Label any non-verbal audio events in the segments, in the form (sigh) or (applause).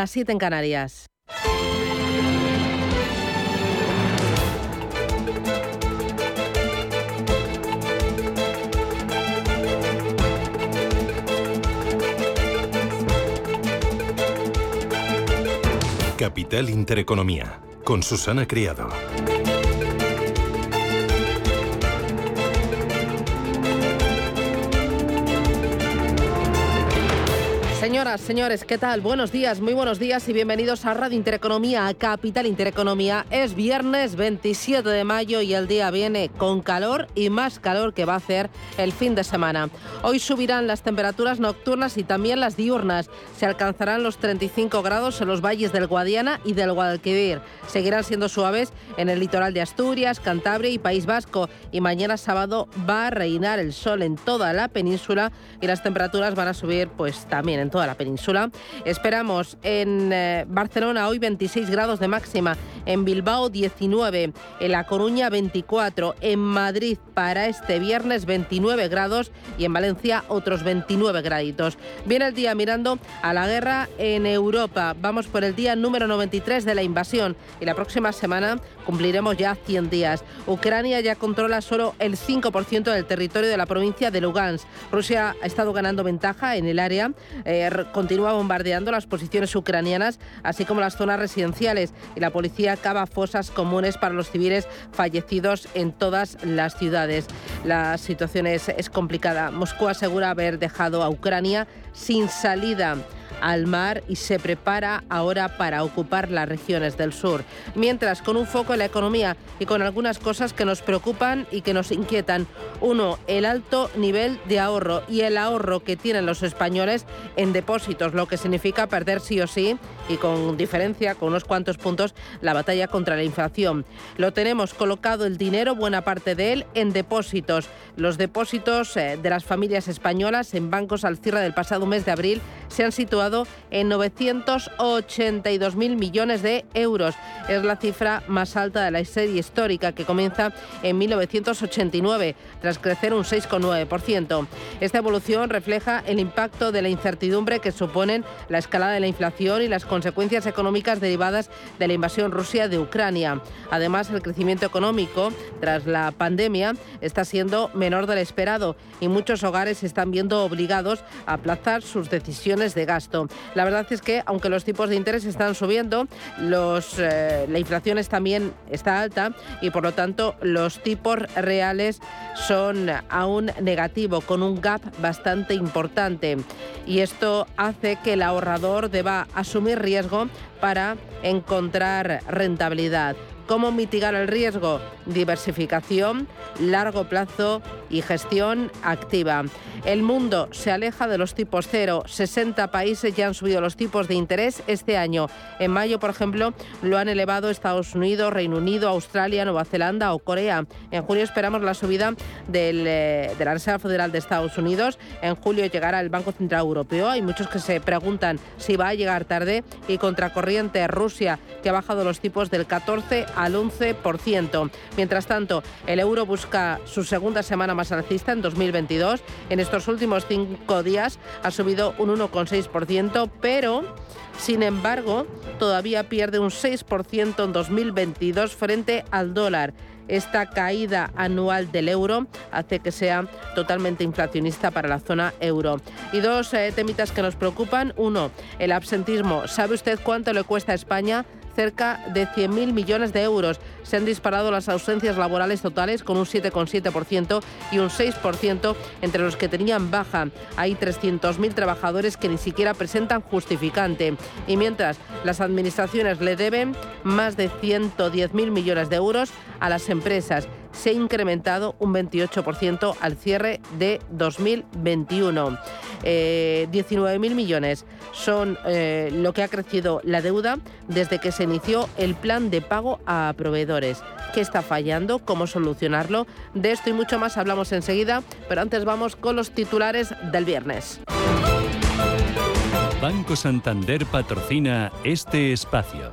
Las 7 en Canarias. Capital Intereconomía, con Susana Criado. Señoras, señores, ¿qué tal? Buenos días, muy buenos días y bienvenidos a Radio Intereconomía, a Capital Intereconomía. Es viernes 27 de mayo y el día viene con calor y más calor que va a hacer el fin de semana. Hoy subirán las temperaturas nocturnas y también las diurnas. Se alcanzarán los 35 grados en los valles del Guadiana y del Guadalquivir. Seguirán siendo suaves en el litoral de Asturias, Cantabria y País Vasco. Y mañana sábado va a reinar el sol en toda la península y las temperaturas van a subir pues también en toda la península. Esperamos en eh, Barcelona hoy 26 grados de máxima, en Bilbao 19, en La Coruña 24, en Madrid para este viernes 29 grados y en Valencia otros 29 graditos. Viene el día mirando a la guerra en Europa. Vamos por el día número 93 de la invasión y la próxima semana cumpliremos ya 100 días. Ucrania ya controla solo el 5% del territorio de la provincia de Lugansk. Rusia ha estado ganando ventaja en el área. Eh, continúa bombardeando las posiciones ucranianas, así como las zonas residenciales, y la policía cava fosas comunes para los civiles fallecidos en todas las ciudades. La situación es, es complicada. Moscú asegura haber dejado a Ucrania sin salida al mar y se prepara ahora para ocupar las regiones del sur. Mientras, con un foco en la economía y con algunas cosas que nos preocupan y que nos inquietan. Uno, el alto nivel de ahorro y el ahorro que tienen los españoles en depósitos, lo que significa perder sí o sí y con diferencia, con unos cuantos puntos, la batalla contra la inflación. Lo tenemos colocado el dinero, buena parte de él, en depósitos. Los depósitos eh, de las familias españolas en bancos al cierre del pasado mes de abril se han situado en 982.000 millones de euros. Es la cifra más alta de la serie histórica que comienza en 1989, tras crecer un 6,9%. Esta evolución refleja el impacto de la incertidumbre que suponen la escalada de la inflación y las consecuencias económicas derivadas de la invasión rusa de Ucrania. Además, el crecimiento económico tras la pandemia está siendo menor del esperado y muchos hogares se están viendo obligados a aplazar sus decisiones de gasto. La verdad es que, aunque los tipos de interés están subiendo, eh, la inflación también está alta y, por lo tanto, los tipos reales son aún negativos, con un gap bastante importante. Y esto hace que el ahorrador deba asumir riesgo para encontrar rentabilidad. ¿Cómo mitigar el riesgo? Diversificación, largo plazo y gestión activa. El mundo se aleja de los tipos cero. 60 países ya han subido los tipos de interés este año. En mayo, por ejemplo, lo han elevado Estados Unidos, Reino Unido, Australia, Nueva Zelanda o Corea. En junio esperamos la subida eh, de la Reserva Federal de Estados Unidos. En julio llegará el Banco Central Europeo. Hay muchos que se preguntan si va a llegar tarde y contracorriente Rusia, que ha bajado los tipos del 14 al 11%. Mientras tanto, el euro busca su segunda semana más alcista en 2022. En estos últimos cinco días ha subido un 1,6%, pero sin embargo, todavía pierde un 6% en 2022 frente al dólar. Esta caída anual del euro hace que sea totalmente inflacionista para la zona euro. Y dos eh, temitas que nos preocupan. Uno, el absentismo. ¿Sabe usted cuánto le cuesta a España cerca de 100.000 millones de euros. Se han disparado las ausencias laborales totales con un 7,7% y un 6% entre los que tenían baja. Hay 300.000 trabajadores que ni siquiera presentan justificante. Y mientras las administraciones le deben más de 110.000 millones de euros a las empresas se ha incrementado un 28% al cierre de 2021. 19.000 millones son eh, lo que ha crecido la deuda desde que se inició el plan de pago a proveedores. ¿Qué está fallando? ¿Cómo solucionarlo? De esto y mucho más hablamos enseguida, pero antes vamos con los titulares del viernes. Banco Santander patrocina este espacio.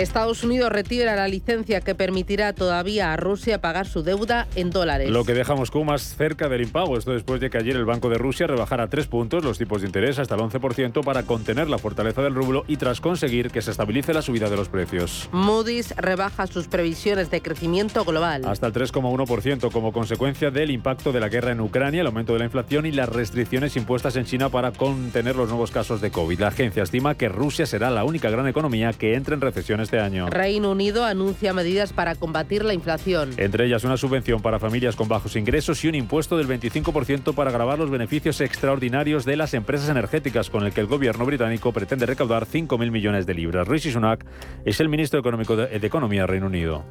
Estados Unidos retira la licencia que permitirá todavía a Rusia pagar su deuda en dólares. Lo que deja Moscú más cerca del impago. Esto después de que ayer el Banco de Rusia rebajara tres puntos los tipos de interés hasta el 11% para contener la fortaleza del rublo y tras conseguir que se estabilice la subida de los precios. Moody's rebaja sus previsiones de crecimiento global. Hasta el 3,1% como consecuencia del impacto de la guerra en Ucrania, el aumento de la inflación y las restricciones impuestas en China para contener los nuevos casos de COVID. La agencia estima que Rusia será la única gran economía que entre en recesión este año. Reino Unido anuncia medidas para combatir la inflación. Entre ellas una subvención para familias con bajos ingresos y un impuesto del 25% para grabar los beneficios extraordinarios de las empresas energéticas, con el que el gobierno británico pretende recaudar 5.000 millones de libras. Rishi Sunak es el ministro económico de, de Economía de Reino Unido.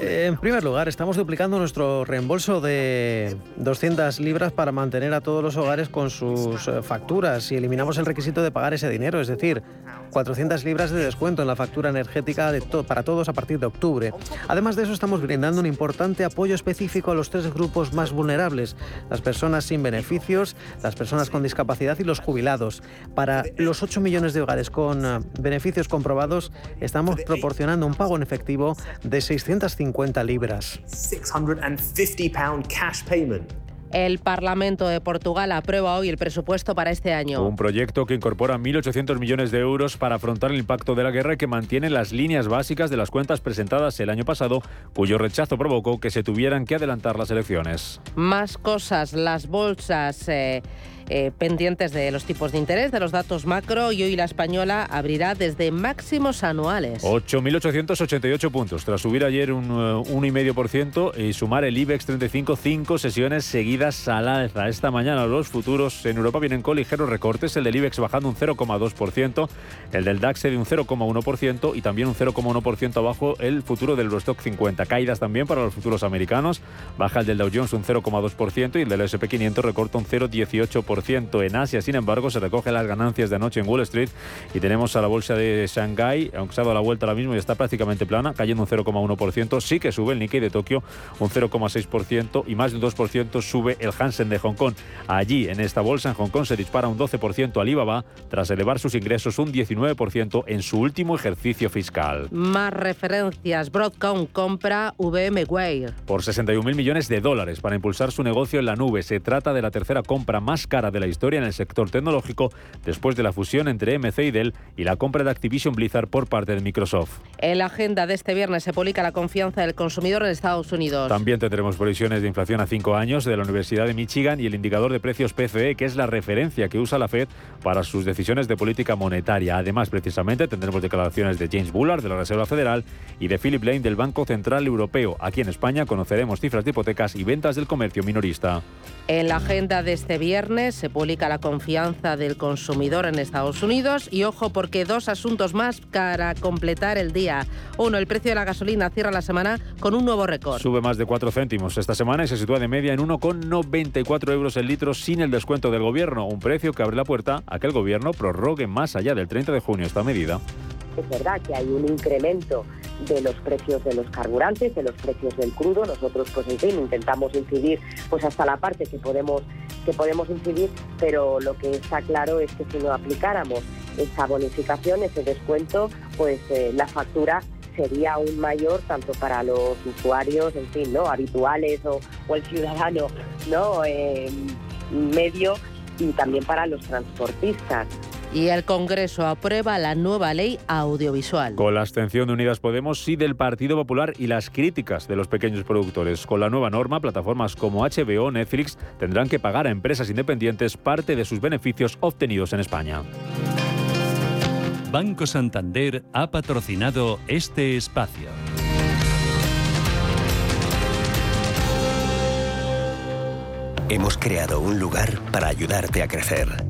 Eh, en primer lugar, estamos duplicando nuestro reembolso de 200 libras para mantener a todos los hogares con sus eh, facturas y eliminamos el requisito de pagar ese dinero, es decir, 400 libras de descuento en la factura energética de para todos a partir de octubre. Además de eso, estamos brindando un importante apoyo específico a los tres grupos más vulnerables, las personas sin beneficios, las personas con discapacidad y los jubilados. Para los 8 millones de hogares con eh, beneficios comprobados, estamos proporcionando un pago en efectivo de 650 libras. El Parlamento de Portugal aprueba hoy el presupuesto para este año. Un proyecto que incorpora 1.800 millones de euros para afrontar el impacto de la guerra y que mantiene las líneas básicas de las cuentas presentadas el año pasado, cuyo rechazo provocó que se tuvieran que adelantar las elecciones. Más cosas, las bolsas. Eh, eh, pendientes de los tipos de interés, de los datos macro y hoy la española abrirá desde máximos anuales. 8.888 puntos, tras subir ayer un 1,5% eh, y sumar el IBEX 35 cinco sesiones seguidas al alza. Esta mañana los futuros en Europa vienen con ligeros recortes, el del IBEX bajando un 0,2%, el del DAX de un 0,1% y también un 0,1% abajo el futuro del Eurostock 50. Caídas también para los futuros americanos, baja el del Dow Jones un 0,2% y el del S&P 500 recorta un 0,18%. En Asia, sin embargo, se recoge las ganancias de anoche en Wall Street y tenemos a la bolsa de Shanghai, aunque se ha dado la vuelta ahora mismo y está prácticamente plana, cayendo un 0,1%. Sí que sube el Nikkei de Tokio un 0,6% y más de un 2% sube el Hansen de Hong Kong. Allí, en esta bolsa, en Hong Kong, se dispara un 12% Alibaba tras elevar sus ingresos un 19% en su último ejercicio fiscal. Más referencias. Broadcom compra VMware. Por 61.000 millones de dólares para impulsar su negocio en la nube. Se trata de la tercera compra más cara de la historia en el sector tecnológico después de la fusión entre MC y Dell y la compra de Activision Blizzard por parte de Microsoft. En la agenda de este viernes se publica la confianza del consumidor en Estados Unidos. También tendremos previsiones de inflación a cinco años de la Universidad de Michigan y el indicador de precios PCE, que es la referencia que usa la Fed para sus decisiones de política monetaria. Además, precisamente, tendremos declaraciones de James Bullard de la Reserva Federal y de Philip Lane del Banco Central Europeo. Aquí en España conoceremos cifras de hipotecas y ventas del comercio minorista. En la agenda de este viernes se publica la confianza del consumidor en Estados Unidos y ojo porque dos asuntos más para completar el día. Uno, el precio de la gasolina cierra la semana con un nuevo récord. Sube más de 4 céntimos esta semana y se sitúa de media en 1,94 euros el litro sin el descuento del gobierno, un precio que abre la puerta a que el gobierno prorrogue más allá del 30 de junio esta medida. Es verdad que hay un incremento de los precios de los carburantes, de los precios del crudo. Nosotros, pues en fin, intentamos incidir pues hasta la parte que podemos que podemos incidir, pero lo que está claro es que si no aplicáramos esa bonificación, ese descuento, pues eh, la factura sería aún mayor tanto para los usuarios, en fin, no habituales o, el ciudadano, no eh, medio y también para los transportistas y el Congreso aprueba la nueva ley audiovisual. Con la abstención de Unidas Podemos y del Partido Popular y las críticas de los pequeños productores. Con la nueva norma, plataformas como HBO o Netflix tendrán que pagar a empresas independientes parte de sus beneficios obtenidos en España. Banco Santander ha patrocinado este espacio. Hemos creado un lugar para ayudarte a crecer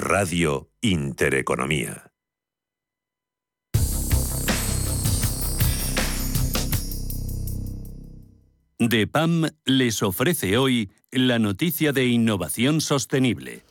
Radio Intereconomía. DEPAM les ofrece hoy la noticia de innovación sostenible.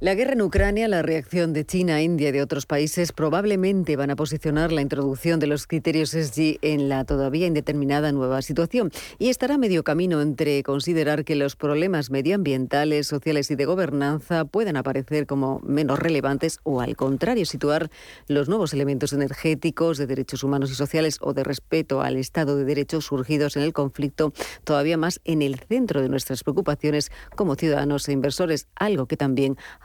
La guerra en Ucrania, la reacción de China, India y de otros países probablemente van a posicionar la introducción de los criterios SG en la todavía indeterminada nueva situación. Y estará medio camino entre considerar que los problemas medioambientales, sociales y de gobernanza puedan aparecer como menos relevantes o al contrario situar los nuevos elementos energéticos, de derechos humanos y sociales o de respeto al Estado de Derecho surgidos en el conflicto todavía más en el centro de nuestras preocupaciones como ciudadanos e inversores, algo que también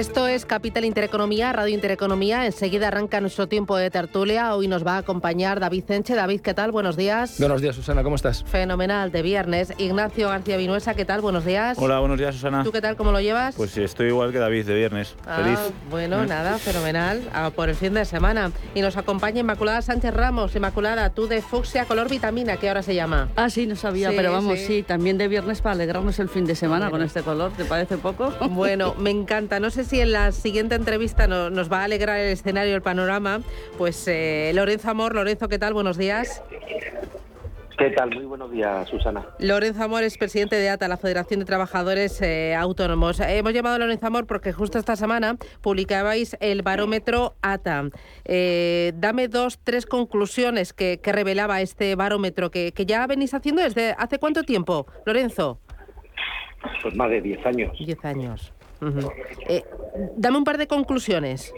Esto es Capital Intereconomía, Radio Intereconomía. Enseguida arranca nuestro tiempo de tertulia. Hoy nos va a acompañar David Cenche. David, ¿qué tal? Buenos días. Buenos días, Susana, ¿cómo estás? Fenomenal, de viernes. Ignacio García Vinuesa, ¿qué tal? Buenos días. Hola, buenos días, Susana. ¿Tú qué tal? ¿Cómo lo llevas? Pues estoy igual que David, de viernes. Ah, Feliz. Bueno, nada, fenomenal. Ah, por el fin de semana. Y nos acompaña Inmaculada Sánchez Ramos. Inmaculada, tú de fucsia color vitamina, ¿qué ahora se llama? Ah, sí, no sabía, Sí, pero vamos, sí. sí. también de viernes para alegrarnos el fin de semana Bueno. con este color, ¿te parece poco? Bueno, (laughs) me encanta. No sé si en la siguiente entrevista no- nos va a alegrar el escenario, el panorama. Pues eh, Lorenzo Amor, Lorenzo, ¿qué tal? Buenos días. ¿Qué tal? Muy buenos días, Susana. Lorenzo Amor es presidente de ATA, la Federación de Trabajadores eh, Autónomos. Eh, hemos llamado a Lorenzo Amor porque justo esta semana publicabais el barómetro ATA. Eh, dame dos, tres conclusiones que, que revelaba este barómetro que, que ya venís haciendo desde hace cuánto tiempo, Lorenzo. Pues más de 10 años. Diez años. Eh, dame un par de conclusiones.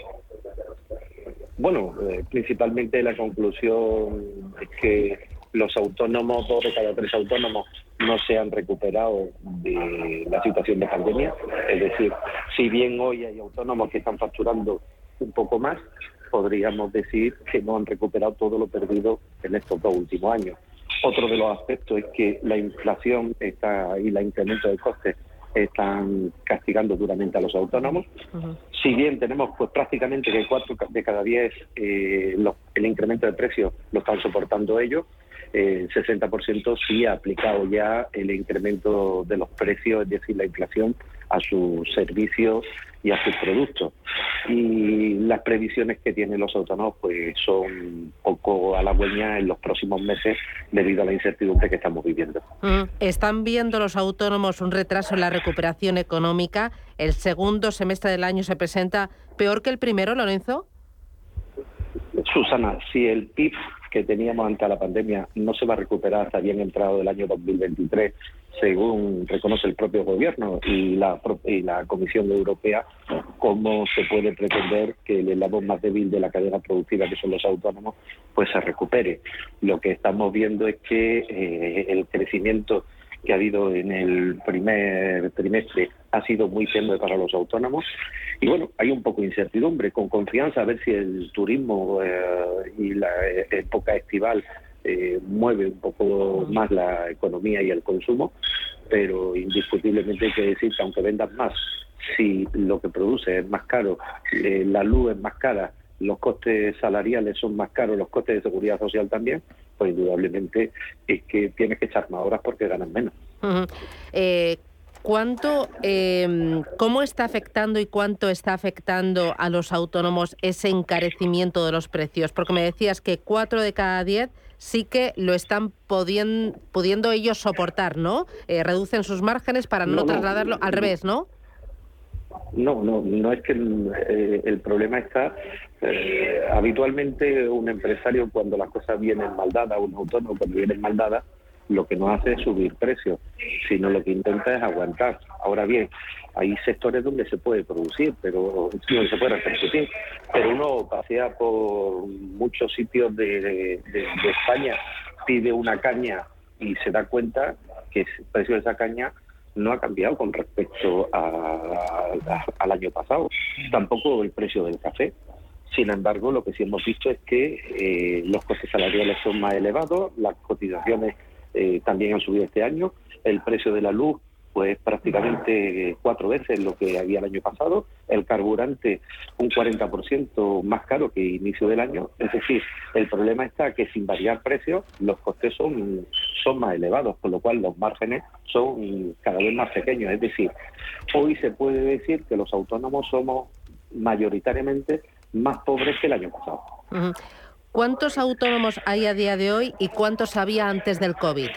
Bueno, eh, principalmente la conclusión es que los autónomos, dos de cada tres autónomos, no se han recuperado de la situación de pandemia. Es decir, si bien hoy hay autónomos que están facturando un poco más, podríamos decir que no han recuperado todo lo perdido en estos dos últimos años. Otro de los aspectos es que la inflación está y el incremento de costes están castigando duramente a los autónomos. Si bien tenemos pues prácticamente que cuatro de cada diez eh, lo- el incremento de precios lo están soportando ellos, eh, el 60% sí ha aplicado ya el incremento de los precios, es decir, la inflación a sus servicios y a sus productos. Y las previsiones que tienen los autónomos pues son poco halagüeñas en los próximos meses debido a la incertidumbre que estamos viviendo. Mm. ¿Están viendo los autónomos un retraso en la recuperación económica? ¿El segundo semestre del año se presenta peor que el primero, Lorenzo? Susana, si el PIB que teníamos ante la pandemia no se va a recuperar hasta bien entrado del año 2023, según reconoce el propio gobierno y la, y la Comisión Europea, ¿cómo se puede pretender que el eslabón más débil de la cadena productiva, que son los autónomos, pues se recupere? Lo que estamos viendo es que eh, el crecimiento que ha habido en el primer trimestre ha sido muy tenue para los autónomos. Y bueno, hay un poco de incertidumbre, con confianza a ver si el turismo eh, y la eh, época estival eh, mueve un poco más la economía y el consumo, pero indiscutiblemente hay que decir que aunque vendan más, si lo que produce es más caro, la luz es más cara, los costes salariales son más caros, los costes de seguridad social también, pues indudablemente es que tienes que echar más horas porque ganan menos. ¿Cuánto, eh, cómo está afectando y cuánto está afectando a los autónomos ese encarecimiento de los precios? Porque me decías que cuatro de cada diez sí que lo están pudiendo ellos soportar, ¿no? Eh, reducen sus márgenes para no, trasladarlo al revés, ¿no? No, no, no es que el, eh, problema está. Eh, habitualmente un empresario cuando las cosas vienen mal dadas, un autónomo cuando vienen mal dadas, lo que no hace es subir precios, sino lo que intenta es aguantar. Ahora bien, hay sectores donde se puede producir, pero donde se puede repercutir, pero uno pasea por muchos sitios de, España, pide una caña y se da cuenta que el precio de esa caña no ha cambiado con respecto al año pasado, tampoco el precio del café. Sin embargo, lo que sí hemos visto es que eh, los costes salariales son más elevados, las cotizaciones eh, también han subido este año. El precio de la luz, pues prácticamente cuatro veces lo que había el año pasado. El carburante, un 40% más caro que inicio del año. Es decir, el problema está que sin variar precios, los costes son, son más elevados, con lo cual los márgenes son cada vez más pequeños. Es decir, hoy se puede decir que los autónomos somos mayoritariamente más pobres que el año pasado. ¿Cuántos autónomos hay a día de hoy y cuántos había antes del COVID?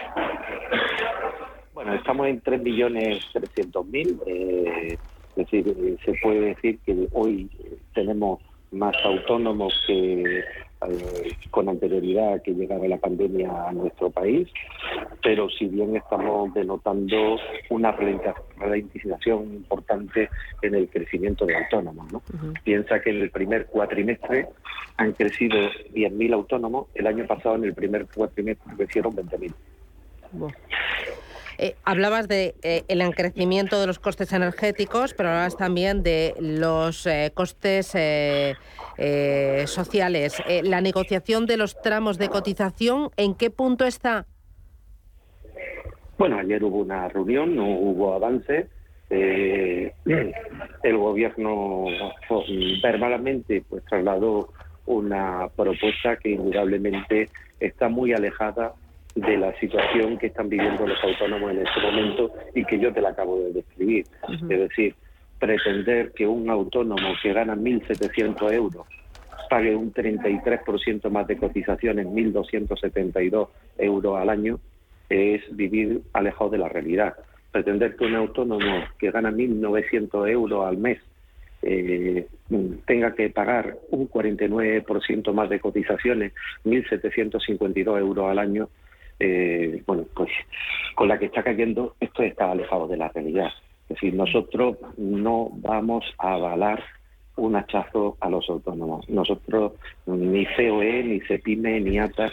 Bueno, estamos en 3.300.000. Eh, es decir, se puede decir que hoy tenemos más autónomos que eh, con anterioridad que llegara la pandemia a nuestro país, pero si bien estamos denotando una ralentización importante en el crecimiento de autónomos. ¿no? Piensa que en el primer cuatrimestre han crecido 10.000 autónomos, el año pasado en el primer cuatrimestre crecieron 20.000. Eh, hablabas de eh, el encrecimiento de los costes energéticos, pero hablabas también de los eh, costes sociales. la negociación de los tramos de cotización, ¿en qué punto está? Bueno, ayer hubo una reunión, no hubo avance. (clears throat) el gobierno verbalmente pues trasladó una propuesta que indudablemente está muy alejada de la situación que están viviendo los autónomos en este momento y que yo te la acabo de describir. Es decir, pretender que un autónomo que gana 1.700 euros pague un 33% más de cotizaciones, 1.272 euros al año, es vivir alejado de la realidad. Pretender que un autónomo que gana 1.900 euros al mes eh, tenga que pagar un 49% más de cotizaciones, 1.752 euros al año, eh, bueno, pues con la que está cayendo, esto está alejado de la realidad. Es decir, nosotros no vamos a avalar un hachazo a los autónomos. Nosotros, ni COE, ni CEPIME, ni ATA,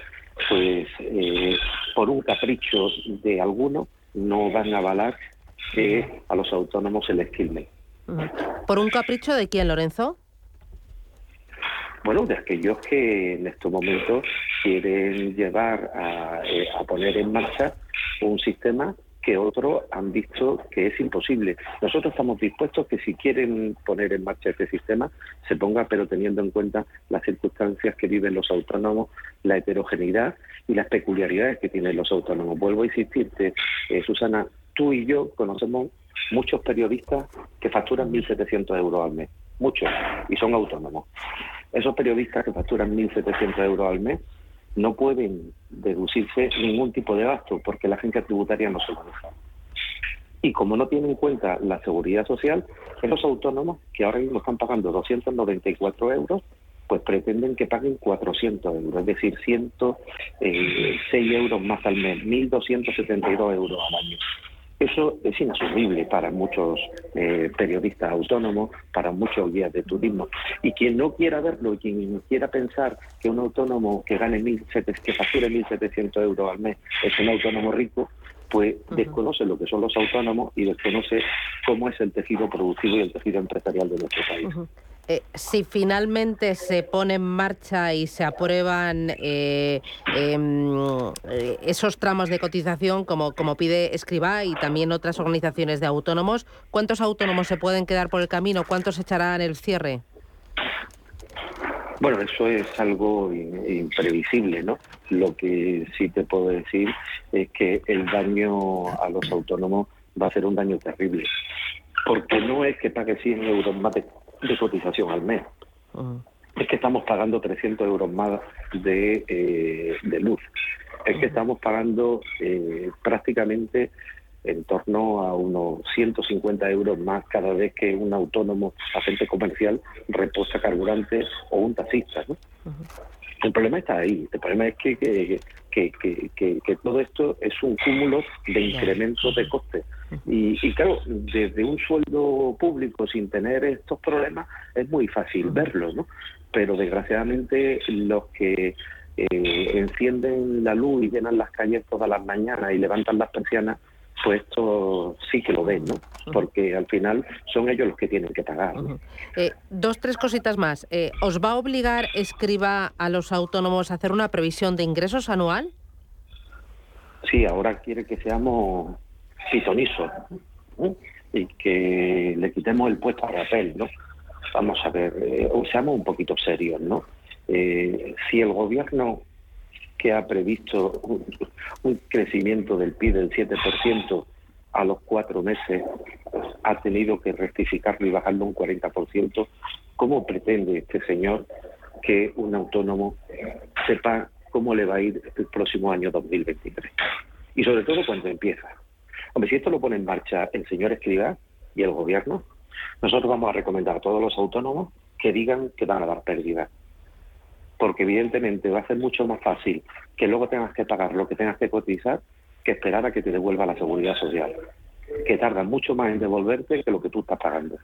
pues eh, por un capricho de alguno, no van a avalar que a los autónomos se les quilme. ¿Por un capricho de quién, Lorenzo? Bueno, de aquellos que en estos momentos quieren llevar eh, a, poner en marcha un sistema que otros han visto que es imposible. Nosotros estamos dispuestos que si quieren poner en marcha este sistema, se ponga, pero teniendo en cuenta las circunstancias que viven los autónomos, la heterogeneidad y las peculiaridades que tienen los autónomos. Vuelvo a insistirte, eh, Susana, tú y yo conocemos muchos periodistas que facturan 1.700 euros al mes, muchos, y son autónomos. Esos periodistas que facturan 1.700 euros al mes no pueden deducirse ningún tipo de gasto porque la agencia tributaria no se lo deja. Y como no tienen en cuenta la seguridad social, esos autónomos que ahora mismo están pagando 294 euros, pues pretenden que paguen 400 euros, es decir, 106 euros más al mes, 1.272 euros al año. Eso es inasumible para muchos eh, periodistas autónomos, para muchos guías de turismo. Y quien no quiera verlo, quien quiera pensar que un autónomo que gane 1.700, que facture 1.700 euros al mes es un autónomo rico, pues desconoce lo que son los autónomos y desconoce cómo es el tejido productivo y el tejido empresarial de nuestro país. Eh, si finalmente se pone en marcha y se aprueban eh, em, eh, esos tramos de cotización, como, como pide Escribá y también otras organizaciones de autónomos, ¿cuántos autónomos se pueden quedar por el camino? ¿Cuántos echarán el cierre? Bueno, eso es algo imprevisible, ¿no? Lo que sí te puedo decir es que el daño a los autónomos va a ser un daño terrible. Porque no es que pague 100 euros más de de cotización al mes. Es que estamos pagando 300 euros más de, eh, de luz. Es que estamos pagando eh, prácticamente en torno a unos 150 euros más cada vez que un autónomo agente comercial reposa carburante o un taxista. ¿no? El problema está ahí. El problema es que, que, que, que, todo esto es un cúmulo de incrementos de costes. Y, y, claro, desde un sueldo público sin tener estos problemas es muy fácil verlo, ¿no? Pero desgraciadamente los que eh, encienden la luz y llenan las calles todas las mañanas y levantan las persianas, pues esto sí que lo ven, ¿no? Porque al final son ellos los que tienen que pagar. Eh, dos, tres cositas más. Eh, ¿Os va a obligar Escriba a los autónomos a hacer una previsión de ingresos anual? Sí, ahora quiere que seamos pitonisos y que le quitemos el puesto a Rapel, ¿no? Vamos a ver, eh, seamos un poquito serios, ¿no? si el gobierno que ha previsto un, crecimiento del PIB del 7% a los cuatro meses, ha tenido que rectificarlo y bajarlo un 40%, ¿cómo pretende este señor que un autónomo sepa cómo le va a ir el próximo año 2023? Y sobre todo cuando empieza. Hombre, si esto lo pone en marcha el señor Escribá y el gobierno, nosotros vamos a recomendar a todos los autónomos que digan que van a dar pérdidas porque evidentemente va a ser mucho más fácil que luego tengas que pagar lo que tengas que cotizar que esperar a que te devuelva la seguridad social, que tarda mucho más en devolverte que lo que tú estás pagando.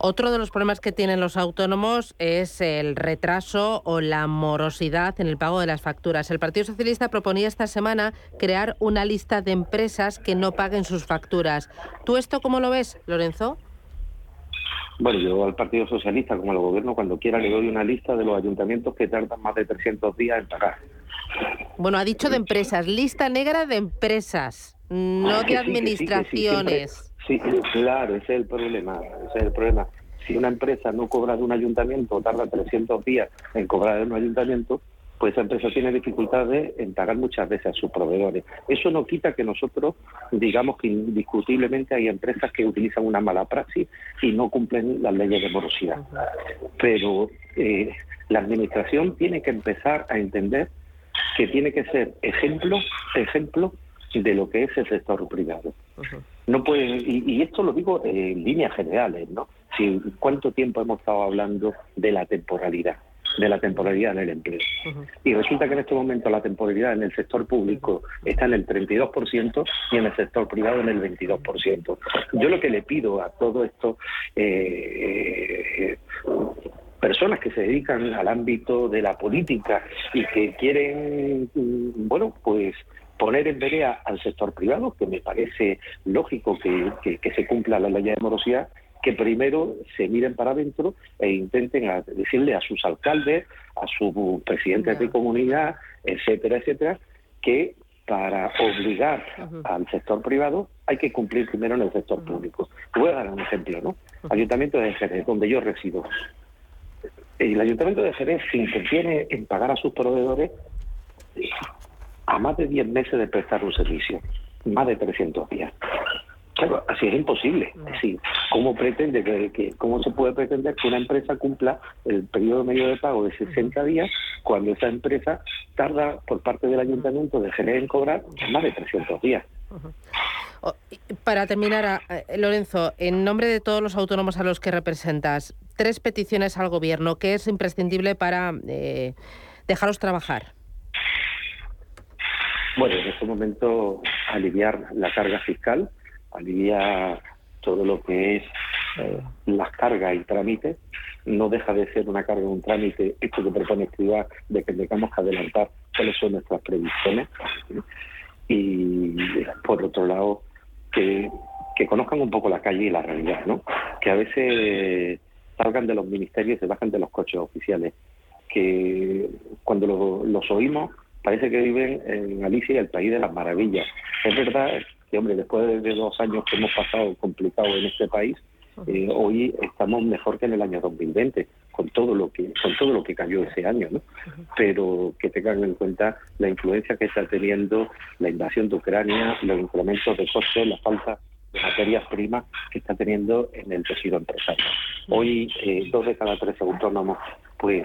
Otro de los problemas que tienen los autónomos es el retraso o la morosidad en el pago de las facturas. El Partido Socialista proponía esta semana crear una lista de empresas que no paguen sus facturas. ¿Tú esto cómo lo ves, Lorenzo? Bueno, yo al Partido Socialista, como al Gobierno, cuando quiera le doy una lista de los ayuntamientos que tardan más de 300 días en pagar. Bueno, ha dicho de empresas, lista negra de empresas, no de administraciones. Sí, claro, ese es el problema, ese es el problema. Si una empresa no cobra de un ayuntamiento, tarda 300 días en cobrar de un ayuntamiento, pues esa empresa tiene dificultades en pagar muchas veces a sus proveedores. Eso no quita que nosotros digamos que indiscutiblemente hay empresas que utilizan una mala praxis y no cumplen las leyes de morosidad. Pero eh, la administración tiene que empezar a entender que tiene que ser ejemplo, ejemplo de lo que es el sector privado. No puede, y, y, esto lo digo en líneas generales, ¿no? Si, ¿Cuánto tiempo hemos estado hablando de la temporalidad? de la temporalidad en el empleo. Y resulta que en este momento la temporalidad en el sector público está en el 32% y en el sector privado en el 22%. Yo lo que le pido a todo esto, eh, personas que se dedican al ámbito de la política y que quieren, mm, bueno, pues poner en vereda al sector privado, que me parece lógico que, que se cumpla la ley de morosidad, que primero se miren para adentro e intenten decirle a sus alcaldes, a sus presidentes de comunidad, etcétera, etcétera, que para obligar al sector privado hay que cumplir primero en el sector público. voy a dar un ejemplo, ¿no? Ayuntamiento de Jerez, donde yo resido. El Ayuntamiento de Jerez se interviene en pagar a sus proveedores a más de 10 meses de prestar un servicio. más de 300 días. Claro, así es imposible. Es decir, ¿cómo, pretende que, ¿cómo se puede pretender que una empresa cumpla el periodo medio de pago de 60 días cuando esa empresa tarda por parte del ayuntamiento de generar en cobrar más de 300 días? Para terminar, Lorenzo, en nombre de todos los autónomos a los que representas, tres peticiones al Gobierno que es imprescindible para eh, dejaros trabajar. Bueno, en este momento aliviar la carga fiscal, aliviar todo lo que es eh, las cargas y trámites. No deja de ser una carga, un trámite, esto que propone Escribá, de que tengamos que adelantar cuáles son nuestras previsiones. Y por otro lado, que, que conozcan un poco la calle y la realidad, ¿no? Que a veces salgan de los ministerios y se bajan de los coches oficiales. Que cuando los oímos parece que viven en Alicia el país de las maravillas. Es verdad que, hombre, después de dos años que hemos pasado complicados en este país, eh, hoy estamos mejor que en el año 2020 con todo lo que con todo lo que cayó ese año no pero que tengan en cuenta la influencia que está teniendo la invasión de Ucrania los incrementos de costes la falta de materias primas que está teniendo en el tejido empresario hoy eh, dos de cada tres autónomos pues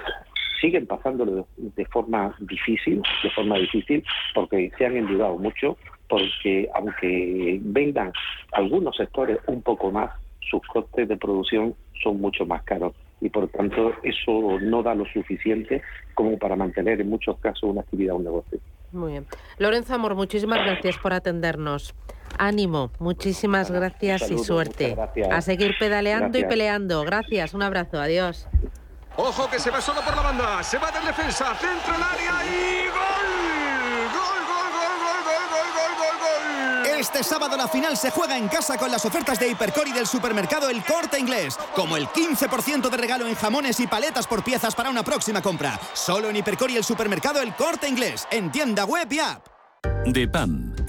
siguen pasándolo de, forma difícil, de forma difícil, porque se han endeudado mucho, porque aunque vendan algunos sectores un poco más, sus costes de producción son mucho más caros y por tanto eso no da lo suficiente como para mantener en muchos casos una actividad, un negocio. Muy bien. Lorenzo Amor, muchísimas gracias por atendernos. Ánimo, muchísimas gracias y suerte. A seguir pedaleando y peleando. Gracias, un abrazo, adiós. Ojo que se va solo por la banda. Se va de defensa, centro el área y gol. Gol, gol, gol, gol, gol, gol, gol, gol, gol. Este sábado la final se juega en casa con las ofertas de Hipercor y del supermercado El Corte Inglés. Como el 15% de regalo en jamones y paletas por piezas para una próxima compra. Solo en Hipercor y el supermercado El Corte Inglés. En tienda web y app. DEPAM,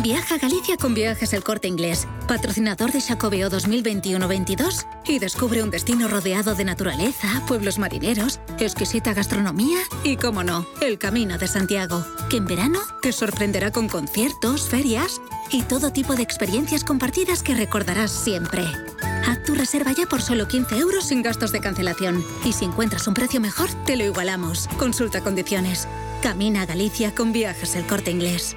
Viaja a Galicia con Viajes El Corte Inglés, patrocinador de Xacobeo 2021-22 y descubre un destino rodeado de naturaleza, pueblos marineros, exquisita gastronomía y, como no, el Camino de Santiago, que en verano te sorprenderá con conciertos, ferias y todo tipo de experiencias compartidas que recordarás siempre. Haz tu reserva ya por solo 15 euros sin gastos de cancelación. Y si encuentras un precio mejor, te lo igualamos. Consulta condiciones. Camina a Galicia con Viajes El Corte Inglés.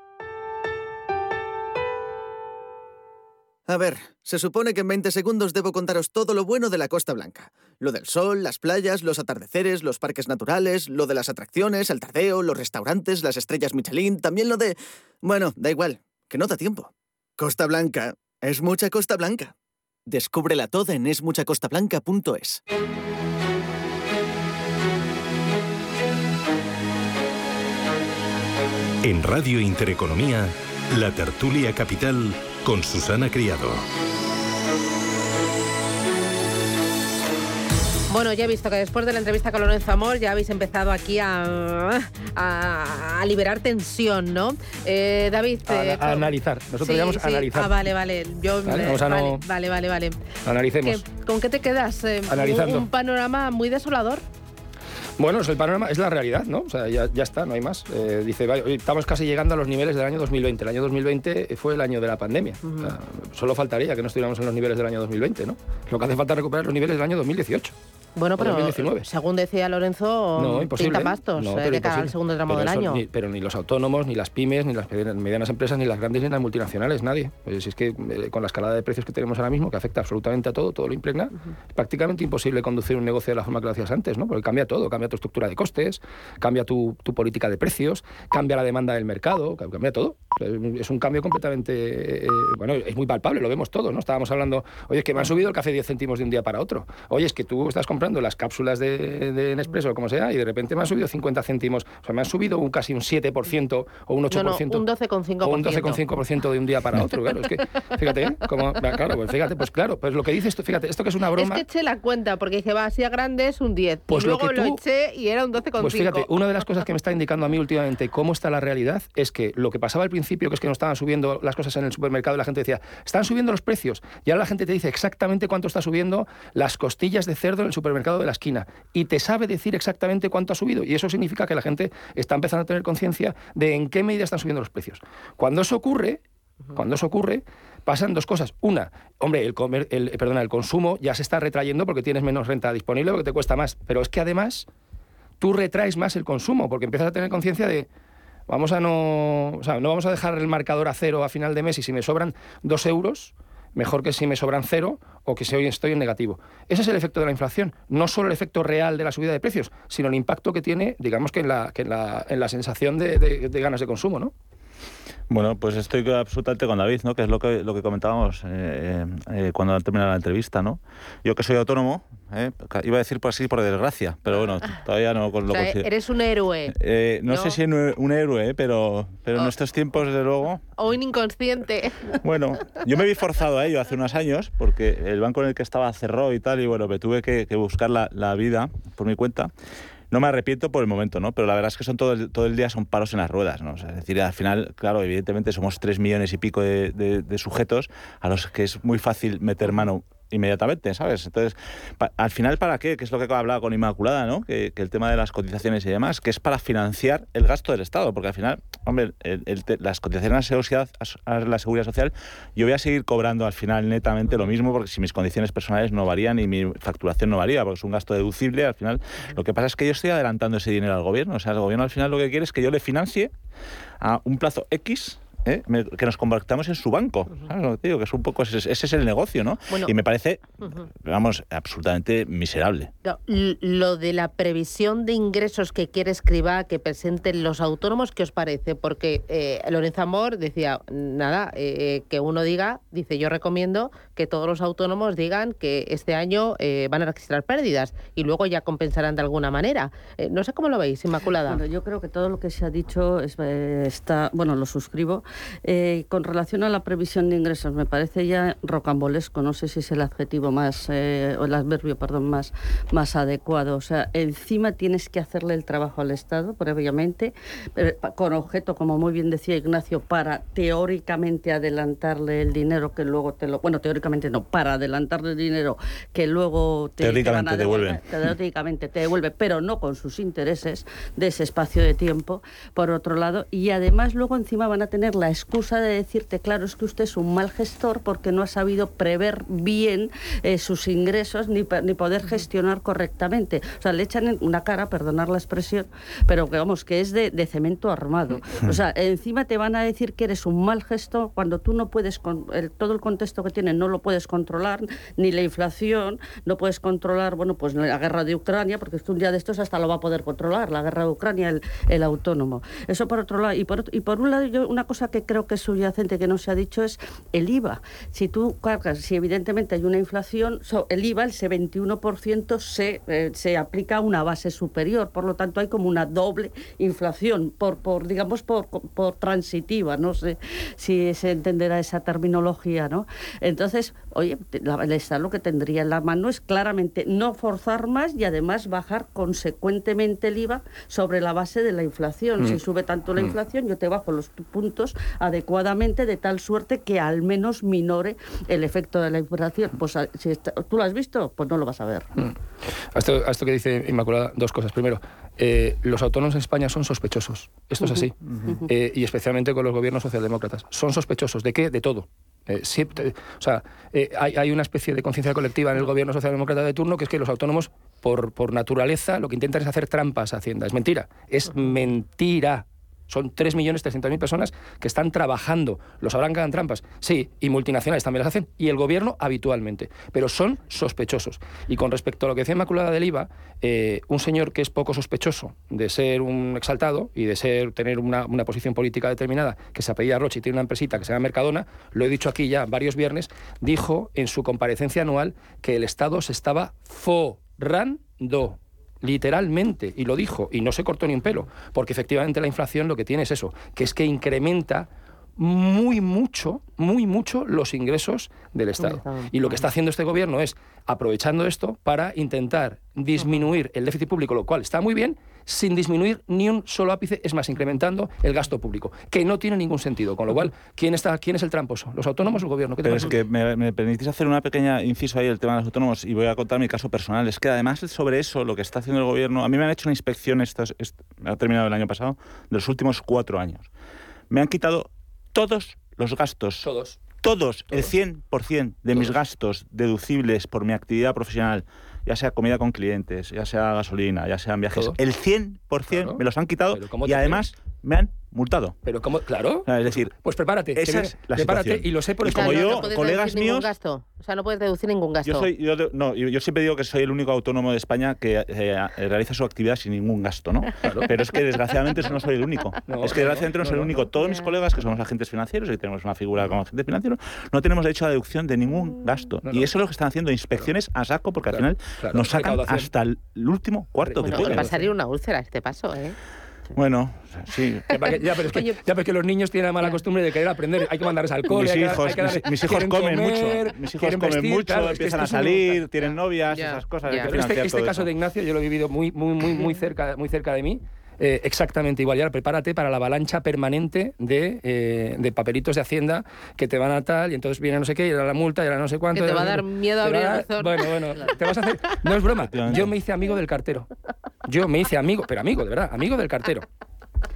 A ver, se supone que en 20 segundos debo contaros todo lo bueno de la Costa Blanca. Lo del sol, las playas, los atardeceres, los parques naturales, lo de las atracciones, el tardeo, los restaurantes, las estrellas Michelin, también lo de... Bueno, da igual, que no da tiempo. Costa Blanca, es mucha Costa Blanca. Descúbrela toda en esmuchacostablanca.es. En Radio Intereconomía, la tertulia capital con Susana Criado. Bueno, ya he visto que después de la entrevista con Lorenzo Amor ya habéis empezado aquí a, a, liberar tensión, ¿no? Eh, David. A, eh, analizar. Nosotros sí, llamamos analizar. Ah, vale, vale. Yo, vale, vale, vale, vale, vale, Analicemos. ¿Con qué te quedas? Eh, Analizando. Un panorama muy desolador. Bueno, es el panorama, es la realidad, ¿no? O sea, ya, ya está, no hay más. Eh, dice, estamos casi llegando a los niveles del año 2020. El año 2020 fue el año de la pandemia. o sea, solo faltaría que no estuviéramos en los niveles del año 2020, ¿no? Lo que hace falta es recuperar los niveles del año 2018. Bueno, pero 2019. según decía Lorenzo, No, imposible. 30 pastos No, eh, de cara al segundo tramo Pero del eso año. ni- pero ni los autónomos, ni las pymes, ni las medianas empresas, ni las grandes, ni las multinacionales, nadie. Pues si es que eh, con la escalada de precios que tenemos ahora mismo, que afecta absolutamente a todo, todo lo impregna, es prácticamente imposible conducir un negocio de la forma que lo hacías antes, ¿no? Porque cambia todo, cambia tu estructura de costes, cambia tu, tu política de precios, cambia la demanda del mercado, ca- cambia todo. O sea, Es un cambio completamente, eh, bueno, es muy palpable, lo vemos todo, ¿no? Estábamos hablando, oye, es que me han subido el café 10 céntimos de un día para otro. Oye, es que tú estás comprando las cápsulas de, de Nespresso o como sea y de repente me han subido 50 céntimos, o sea, me han subido un casi un 7% o un 8%. No, no, un 12,5%. O un 12,5% de un día para otro, claro. Es que, fíjate, ¿eh? Como, claro, pues fíjate, pues claro, pues lo que dices tú, fíjate, esto que es una Es broma. que eché la cuenta, porque dije, va, así a grande es un 10. Pues y lo luego lo, eché y era un 12,5. Pues fíjate, una de las cosas que me está indicando a mí últimamente cómo está la realidad es que lo que pasaba al principio, que es que no estaban subiendo las cosas en el supermercado y la gente decía, están subiendo los precios. Y ahora la gente te dice exactamente cuánto está subiendo las costillas de cerdo en el supermercado de la esquina. Y te sabe decir exactamente cuánto ha subido. Y eso significa que la gente está empezando a tener conciencia de en qué medida están subiendo los precios. Cuando eso ocurre, cuando eso ocurre, pasan dos cosas. Una, hombre, el, comer, el, perdona, el consumo ya se está retrayendo porque tienes menos renta disponible, porque te cuesta más. Pero es que además tú retraes más el consumo, porque empiezas a tener conciencia de vamos a no, o sea, no vamos a dejar el marcador a cero a final de mes y si me sobran dos euros, mejor que si me sobran cero o que si hoy estoy en negativo. Ese es el efecto de la inflación, no solo el efecto real de la subida de precios, sino el impacto que tiene, digamos que en la, que en la, en la sensación de, ganas de consumo, ¿no? Bueno, pues estoy absolutamente con David, ¿no? Que es lo que, lo que comentábamos eh, eh, cuando terminaba la entrevista, ¿no? Yo que soy autónomo, ¿eh? iba a decir por así por desgracia, pero bueno, todavía no con- O lo sea, considero. eres un héroe. Eh, no, ¿no? sé si un, un héroe, pero, pero en Oh. estos tiempos, desde luego, O un inconsciente. bueno, yo me vi forzado a ello hace unos años porque el banco en el que estaba cerró y tal, y bueno, me tuve que, que buscar la, la vida por mi cuenta. No me arrepiento por el momento, ¿no? Pero la verdad es que son todo el, todo el día son palos en las ruedas, ¿no? O sea, es decir, al final, claro, evidentemente somos tres millones y pico de, de- de sujetos a los que es muy fácil meter mano inmediatamente, ¿sabes? Entonces, al final, ¿para qué? Que es lo que hablaba con Inmaculada, ¿no? Que, que el tema de las cotizaciones y demás, que es para financiar el gasto del Estado, porque al final, hombre, el- las cotizaciones a la, seguridad, a la seguridad social, yo voy a seguir cobrando al final netamente lo mismo, porque si mis condiciones personales no varían y mi facturación no varía, porque es un gasto deducible, al final, lo que pasa es que yo estoy adelantando ese dinero al gobierno, o sea, el gobierno al final lo que quiere es que yo le financie a un plazo X ¿eh? que nos convertamos en su banco. ¿Sabes lo que te digo? Que es un poco ese, ese es el negocio, ¿no? Bueno. y me parece, vamos, absolutamente miserable. Lo de la previsión de ingresos que quiere escriba que presenten los autónomos, ¿qué os parece? Porque eh, Lorenzo Amor decía, nada, eh, que uno diga, dice, yo recomiendo que todos los autónomos digan que este año eh, van a registrar pérdidas y luego ya compensarán de alguna manera. Eh, no sé cómo lo veis, Inmaculada. Bueno, yo creo que todo lo que se ha dicho es, eh, está, bueno, lo suscribo. Eh, con relación a la previsión de ingresos, me parece ya rocambolesco, no sé si es el adjetivo más, eh, o el adverbio, perdón, más, más adecuado. O sea, encima tienes que hacerle el trabajo al Estado, previamente, con objeto, como muy bien decía Ignacio, para teóricamente adelantarle el dinero que luego te lo... Bueno, teóricamente no, para adelantarle el dinero que luego te, te van Teóricamente a devuelven. teóricamente te devuelve, pero no con sus intereses de ese espacio de tiempo, por otro lado, y además luego encima van a tener la excusa de decirte, claro, es que usted es un mal gestor porque no ha sabido prever bien eh, sus ingresos ni, ni poder gestionar correctamente. O sea, le echan en una cara, perdonar la expresión, pero que vamos, que es de, de cemento armado. O sea, encima te van a decir que eres un mal gestor cuando tú no puedes, con el- todo el contexto que tienen no lo puedes controlar, ni la inflación, no puedes controlar, bueno, pues la guerra de Ucrania, porque un día de estos hasta lo va a poder controlar, la guerra de Ucrania, el, el autónomo. Eso por otro lado. Y por, y por un lado, yo una cosa que creo que es subyacente que no se ha dicho es el IVA. Si tú cargas, si evidentemente hay una inflación, el IVA, ese 21%, se, eh, se aplica a una base superior. Por lo tanto, hay como una doble inflación, por, por digamos, por, por transitiva. No sé si se entenderá esa terminología, ¿no? Entonces, oye, te- la- el Estado lo que tendría en la mano es claramente no forzar más y además bajar consecuentemente el IVA sobre la base de la inflación. Mm. Si sube tanto la Mm. inflación, yo te bajo los puntos adecuadamente de tal suerte que al menos minore el efecto de la inflación. Pues a- si está- tú lo has visto, pues no lo vas a ver. A esto, a esto que dice Inmaculada, dos cosas. Primero, eh, los autónomos en España son sospechosos. Esto es así. Eh, y especialmente con los gobiernos socialdemócratas. Son sospechosos. ¿De qué? De todo. Eh, o sea, eh, hay, hay una especie de conciencia colectiva en el gobierno socialdemócrata de turno que es que los autónomos por, por naturaleza, lo que intentan es hacer trampas a Hacienda. Es mentira. Es mentira. Son 3.300.000 personas que están trabajando. ¿Los habrán hagan trampas? Sí, y multinacionales también las hacen, y el gobierno habitualmente. Pero son sospechosos. Y con respecto a lo que decía Inmaculada del IVA, eh, un señor que es poco sospechoso de ser un exaltado y de ser tener una, una posición política determinada, que se apellida Roche y tiene una empresita que se llama Mercadona, lo he dicho aquí ya varios viernes, dijo en su comparecencia anual que el Estado se estaba forrando literalmente, y lo dijo, y no se cortó ni un pelo, porque efectivamente la inflación lo que tiene es eso, que es que incrementa muy mucho, muy mucho los ingresos del Estado. Y lo que está haciendo este gobierno es aprovechando esto para intentar disminuir el déficit público, lo cual está muy bien, sin disminuir ni un solo ápice, es más, incrementando el gasto público, que no tiene ningún sentido. Con lo cual, ¿quién, está, quién es el tramposo? ¿Los autónomos o el gobierno? ¿Qué te Pero es que me, me permitís hacer una pequeña inciso ahí el tema de los autónomos y voy a contar mi caso personal. Es que además sobre eso, lo que está haciendo el gobierno, a mí me han hecho una inspección, estos, est- ha terminado el año pasado, de los últimos cuatro años. Me han quitado todos los gastos. Todos. Todos, el 100% de mis gastos deducibles por mi actividad profesional, ya sea comida con clientes, ya sea gasolina, ya sean viajes, Todo. el 100% me los han quitado ¿cómo y además me han multado. Pero como, claro. Es decir, pues prepárate. esa es la prepárate situación. y lo sé por Y como yo, no puedes colegas deducir ningún míos, gasto. O sea, no puedes deducir ningún gasto. yo soy, yo, no, yo, yo siempre digo que soy el único autónomo de España que eh, realiza su actividad sin ningún gasto, ¿no? Pero es que desgraciadamente eso no soy el único. (laughs) No, es que no, desgraciadamente no, soy el único. Todos mis colegas que somos agentes financieros y tenemos una figura como agente financiero, no tenemos derecho a deducción de ningún gasto. y eso es lo que están haciendo, inspecciones a saco, porque al final claro. nos sacan hasta el último cuarto Bueno, que pueden. pasaría una úlcera a este paso, ¿eh? Bueno, sí. Ya, para que- ya, pero es que, ya, pero es que los niños tienen la mala costumbre de querer aprender. Hay que mandarles al cole. mis hay que- hijos, hay que mis, mis hijos comen comer, mucho, mis hijos quieren comen vestir, mucho, claro, es que empiezan a salir, tienen novias, Ya, esas cosas. Pero este, este caso eso. de Ignacio yo lo he vivido muy, muy, muy, muy (laughs) cerca, muy cerca de mí. Eh, exactamente igual. Y ahora prepárate para la avalancha permanente de, eh, de papelitos de Hacienda que te van a tal, y entonces viene no sé qué, y ahora la multa, y ahora no sé cuánto. Que te va a dar miedo abrir a el dar- buzón. Bueno, bueno, (laughs) te vas a hacer. No es broma. Yo me hice amigo del cartero. Yo me hice amigo, pero amigo, de verdad, amigo del cartero.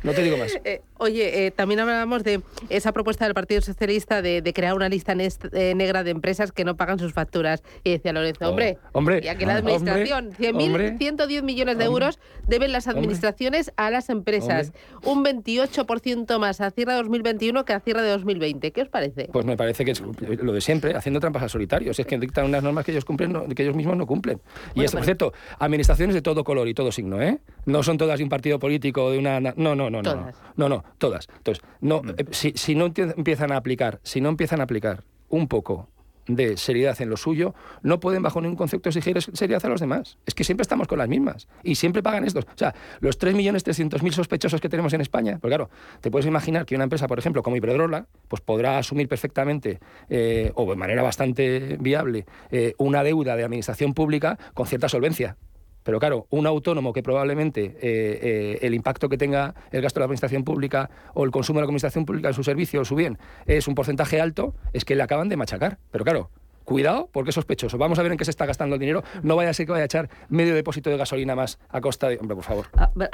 No te digo más. Oye, eh, también hablábamos de esa propuesta del Partido Socialista de, de crear una lista eh, negra de empresas que no pagan sus facturas. Y decía Lorenzo, Oh, hombre, hombre, y aquí la ah, administración, hombre, 100.000, hombre, 110 millones de hombre, euros deben las administraciones a las empresas. Un 28% más a cierre de 2021 que a cierre de 2020. ¿Qué os parece? Pues me parece que es lo de siempre, haciendo trampas al solitario. Si es que dictan unas normas que ellos cumplen, no- que ellos mismos no cumplen. y esto, por cierto, administraciones de todo color y todo signo, ¿eh? No son todas de un partido político de una. na- No, no, no, no. Todas. No, no, todas. Entonces, no, eh, si, si no empie- empiezan a aplicar, si no empiezan a aplicar un poco de seriedad en lo suyo, no pueden bajo ningún concepto exigir seriedad a los demás. Es que siempre estamos con las mismas y siempre pagan estos. O sea, los 3.300.000 sospechosos que tenemos en España, pues claro, te puedes imaginar que una empresa, por ejemplo, como Iberdrola, pues podrá asumir perfectamente eh, o de manera bastante viable eh, una deuda de administración pública con cierta solvencia. Pero claro, un autónomo que probablemente eh, eh, el impacto que tenga el gasto de la administración pública o el consumo de la administración pública en su servicio o su bien es un porcentaje alto, es que le acaban de machacar. Pero claro, cuidado porque es sospechoso. Vamos a ver en qué se está gastando el dinero. No vaya a ser que vaya a echar medio depósito de gasolina más a costa de... Hombre, por favor. A ver,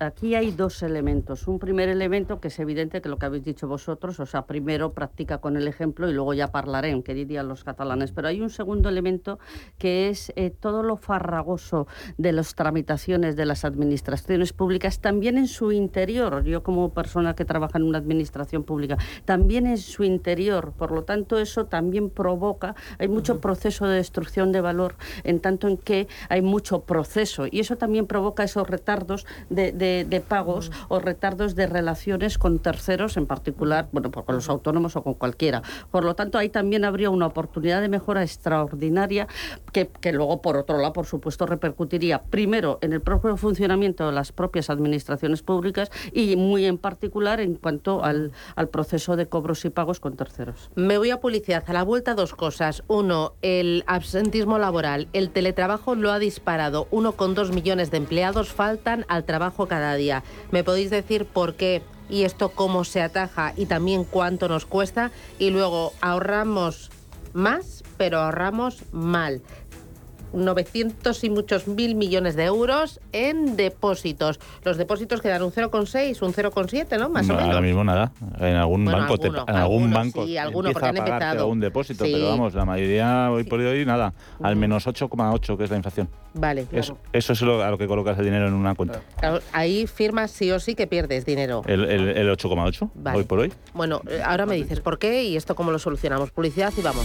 Aquí, hay dos elementos. Un primer elemento que es evidente que lo que habéis dicho vosotros, o sea, primero practica con el ejemplo y luego ya hablaré, que dirían los catalanes. Pero hay un segundo elemento que es eh, todo lo farragoso de las tramitaciones de las administraciones públicas, también en su interior. Yo como persona que trabaja en una administración pública, también en su interior. Por lo tanto, eso también provoca, hay mucho proceso de destrucción de valor, en tanto en que hay mucho proceso. Y eso también provoca esos retardos de, de- de pagos o retardos de relaciones con terceros, en particular, bueno, pues con los autónomos o con cualquiera. Por lo tanto, ahí también habría una oportunidad de mejora extraordinaria que, que luego, por otro lado, por supuesto, repercutiría primero en el propio funcionamiento de las propias administraciones públicas y muy en particular en cuanto al, al proceso de cobros y pagos con terceros. Me voy a publicidad. A la vuelta dos cosas. Uno, el absentismo laboral. El teletrabajo lo ha disparado. 1,2 millones de empleados faltan al trabajo cada día. ¿Me podéis decir por qué y esto cómo se ataja y también cuánto nos cuesta? Y luego ahorramos más, pero ahorramos mal. 900 y muchos mil millones de euros en depósitos. Los depósitos quedan un 0,6, un 0,7, ¿no? Más no, o menos. Ahora mismo nada. En algún Bueno, banco, te- en algún alguno, banco sí, alguno, porque han empezado. algún depósito, Sí. pero vamos, la mayoría hoy por hoy nada. Al menos 8,8 que es la inflación. Vale, Eso, eso es lo, a lo que colocas el dinero en una cuenta. Claro, ahí firmas sí o sí que pierdes dinero. El, el, el 8,8 Vale. hoy por hoy. Bueno, eh, ahora me dices por qué y esto cómo lo solucionamos. Publicidad y vamos.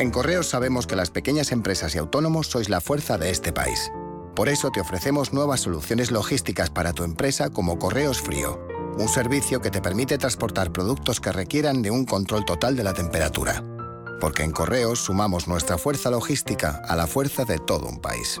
En Correos sabemos que las pequeñas empresas y autónomos sois la fuerza de este país. Por eso te ofrecemos nuevas soluciones logísticas para tu empresa como Correos Frío, un servicio que te permite transportar productos que requieran de un control total de la temperatura. Porque en Correos sumamos nuestra fuerza logística a la fuerza de todo un país.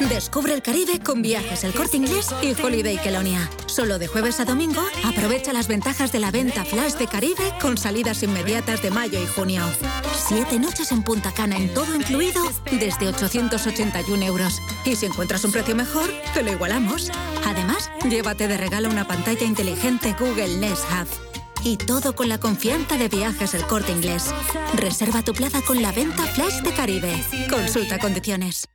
Descubre el Caribe con viajes El Corte Inglés y Holiday Kelonia. Solo de jueves a domingo, aprovecha las ventajas de la venta flash de Caribe con salidas inmediatas de mayo y junio. Siete noches en Punta Cana en todo incluido desde 881 euros. Y si encuentras un precio mejor, te lo igualamos. Además, llévate de regalo una pantalla inteligente Google Nest Hub. Y todo con la confianza de viajes El Corte Inglés. Reserva tu plaza con la venta flash de Caribe. Consulta condiciones.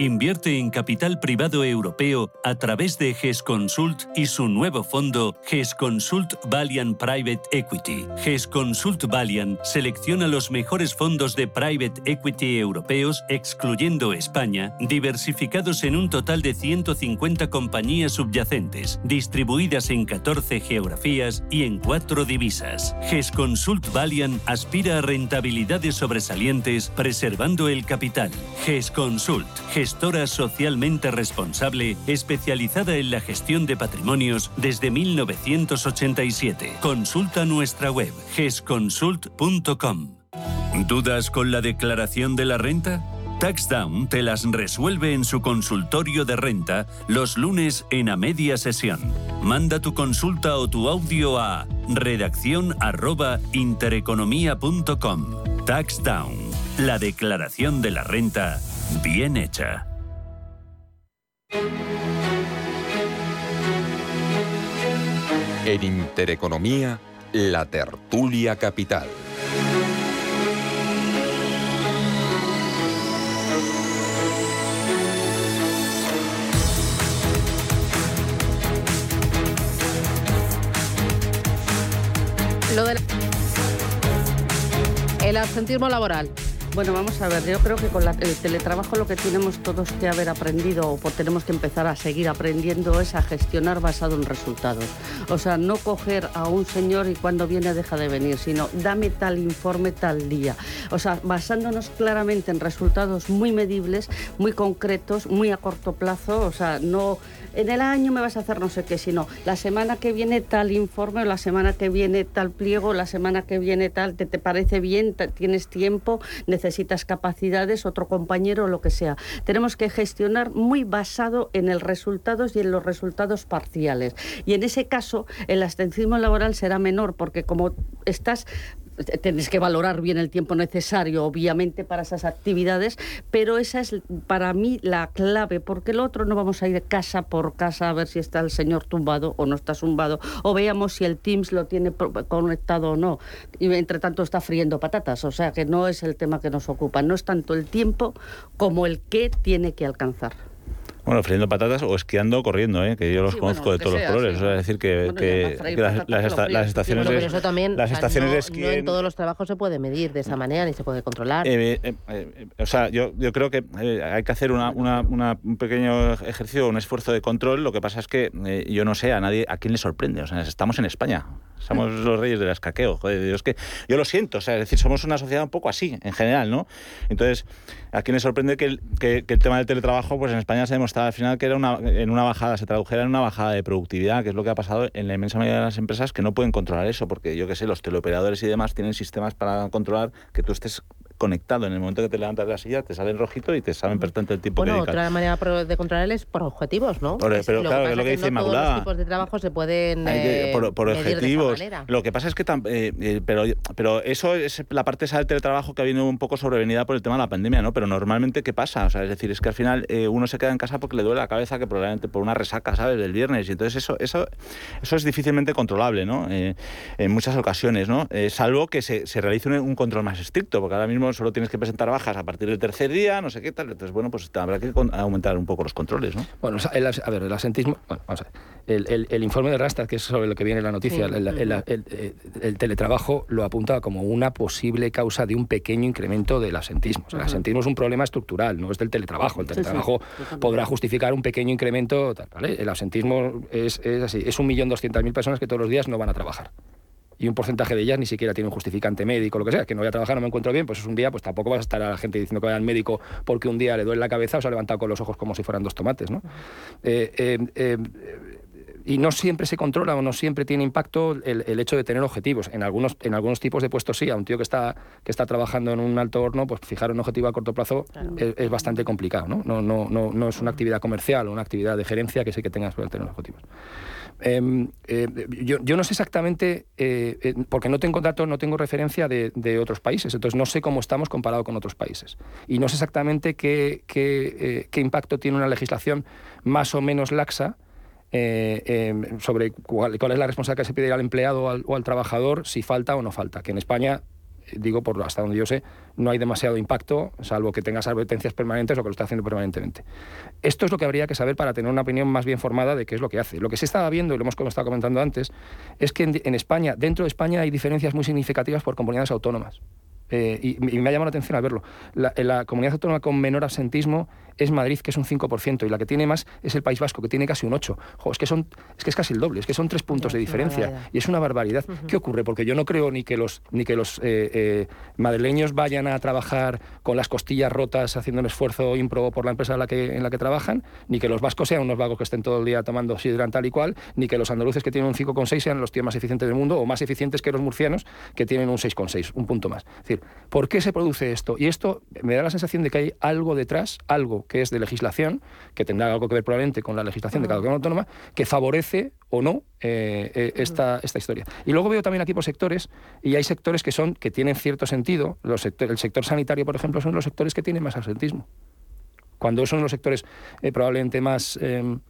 Invierte en capital privado europeo a través de GES Consult y su nuevo fondo GES Consult Valiant Private Equity. GES Consult Valiant selecciona los mejores fondos de private equity europeos, excluyendo España, diversificados en un total de 150 compañías subyacentes, distribuidas en 14 geografías y en 4 divisas. GES Consult Valiant aspira a rentabilidades sobresalientes preservando el capital. GES Consult, gestora socialmente responsable especializada en la gestión de patrimonios desde 1987. Consulta nuestra web gesconsult.com. ¿Dudas con la declaración de la renta? TaxDown te las resuelve en su consultorio de renta los lunes en a media sesión. Manda tu consulta o tu audio a redacción intereconomía.com. TaxDown, la declaración de la renta bien hecha. En Intereconomía, la tertulia capital. Lo del el absentismo laboral. Bueno, vamos a ver, yo creo que con el teletrabajo lo que tenemos todos que haber aprendido o tenemos que empezar a seguir aprendiendo es a gestionar basado en resultados. O sea, no coger a un señor y cuando viene deja de venir, sino dame tal informe tal día. O sea, basándonos claramente en resultados muy medibles, muy concretos, muy a corto plazo. O sea, no en el año me vas a hacer no sé qué, sino la semana que viene tal informe, o la semana que viene tal pliego, la semana que viene tal, ¿te, te parece bien? ¿Te- ¿Tienes tiempo? ¿Necesitas capacidades? ¿Otro compañero? Lo que sea. Tenemos que gestionar muy basado en el resultados y en los resultados parciales. Y en ese caso, el abstencionismo laboral será menor, porque como estás Tienes que valorar bien el tiempo necesario, obviamente, para esas actividades, pero esa es para mí la clave, porque el otro no vamos a ir casa por casa a ver si está el señor tumbado o no está zumbado, o veamos si el Teams lo tiene conectado o no. Y entre tanto está friendo patatas, o sea que no es el tema que nos ocupa, no es tanto el tiempo como el que tiene que alcanzar. Bueno, friendo patatas o esquiando o corriendo, ¿eh? que yo los conozco de todos los colores. es decir, que, las, estaciones, de, eso también, las estaciones no, de esquí... no en todos los trabajos se puede medir de esa manera ni se puede controlar. Eh, eh, eh, o sea, yo, yo creo que hay que hacer una, una, un pequeño ejercicio, un esfuerzo de control. Lo que pasa es que yo no sé a nadie a quién le sorprende. O sea, estamos en España. Somos los reyes del escaqueo. Joder, es que yo lo siento. O sea, es decir, somos una sociedad un poco así, en general, ¿no? Entonces, ¿a le sorprende que el, tema del teletrabajo, pues en España se ha demostrado al final que era una, en una bajada, se tradujera en una bajada de productividad, que es lo que ha pasado en la inmensa mayoría de las empresas que no pueden controlar eso, porque yo qué sé, los teleoperadores y demás tienen sistemas para controlar que tú estés conectado. En el momento que te levantas de la silla, te sale en rojito y te saben perfectamente el tiempo bueno, que dedicas. otra manera de controlar es por objetivos, ¿no? Por, pero claro, es lo que, dice Inmaculada. Todos los tipos de trabajo se pueden eh, por, por objetivos. Lo que pasa es que, eh, eh, pero, pero eso es la parte esa del teletrabajo que ha venido un poco sobrevenida por el tema de la pandemia, ¿no? Pero normalmente, ¿qué pasa? O sea, es decir, es que al final eh, uno se queda en casa porque le duele la cabeza, que probablemente por una resaca, ¿sabes? Del viernes. Y entonces eso, eso, eso es difícilmente controlable, ¿no? en muchas ocasiones, ¿no? salvo que se, se realice un, un control más estricto, porque ahora mismo solo tienes que presentar bajas a partir del tercer día, no sé qué tal. Entonces, bueno, pues habrá que aumentar un poco los controles, ¿no? Bueno, el, a ver, el asentismo. Bueno, vamos a ver. El, el, informe de Rastad, que es sobre lo que viene la noticia, el, teletrabajo lo apunta como una posible causa de un pequeño incremento del asentismo. el asentismo es un problema estructural, no es del teletrabajo. El teletrabajo podrá justificar un pequeño incremento. ¿vale? El asentismo es, es así: es un millón doscientas mil personas que todos los días no van a trabajar y un porcentaje de ellas ni siquiera tiene un justificante médico, lo que sea, que no voy a trabajar, no me encuentro bien, pues es un día, pues tampoco vas a estar a la gente diciendo que vaya al médico porque un día le duele la cabeza o se ha levantado con los ojos como si fueran dos tomates, ¿no? Eh, eh, eh, y no siempre se controla o no siempre tiene impacto el, hecho de tener objetivos. En algunos, en algunos tipos de puestos sí, a un tío que está, que está trabajando en un alto horno, pues fijar un objetivo a corto plazo es, bastante complicado. ¿no? No, no, no, no es una actividad comercial o una actividad de gerencia que sí que tengas que tener objetivos. Em, eh, yo, no sé exactamente, eh, eh, porque no tengo datos, no tengo referencia de, otros países, entonces no sé cómo estamos comparado con otros países. Y no sé exactamente qué, impacto tiene una legislación más o menos laxa em, sobre cuál, es la responsabilidad que se pide al empleado o al trabajador, si falta o no falta. Que en España digo, por hasta donde yo sé, no hay demasiado impacto, salvo que tengas advertencias permanentes o que lo esté haciendo permanentemente. Esto es lo que habría que saber para tener una opinión más bien formada de qué es lo que hace. Lo que se estaba viendo, y lo hemos estado comentando antes, es que en, España, dentro de España, hay diferencias muy significativas por comunidades autónomas. Eh, y, me ha llamado la atención al verlo. La, comunidad autónoma con menor absentismo es Madrid, que es un 5%, y la que tiene más es el País Vasco, que tiene casi un 8%. es, que son, es que es casi el doble, es que son tres puntos de diferencia. Y es una barbaridad. ¿Qué ocurre? Porque yo no creo ni que los, ni que los eh, eh, madrileños vayan a trabajar con las costillas rotas haciendo un esfuerzo ímprobo por la empresa en la, que, en la que trabajan, ni que los vascos sean unos vagos que estén todo el día tomando sidran tal y cual, ni que los andaluces que tienen un 5,6 sean los tíos más eficientes del mundo o más eficientes que los murcianos que tienen un 6,6, un punto más. Es decir, ¿por qué se produce esto? Y esto me da la sensación de que hay algo detrás, algo que es de legislación, que tendrá algo que ver probablemente con la legislación de cada comunidad autónoma, que favorece o no eh, eh, esta, esta historia. Y luego veo también aquí por sectores, y hay sectores que son que tienen cierto sentido. Los el sector sanitario, por ejemplo, son los sectores que tienen más absentismo. Cuando son los sectores eh, probablemente más... Em,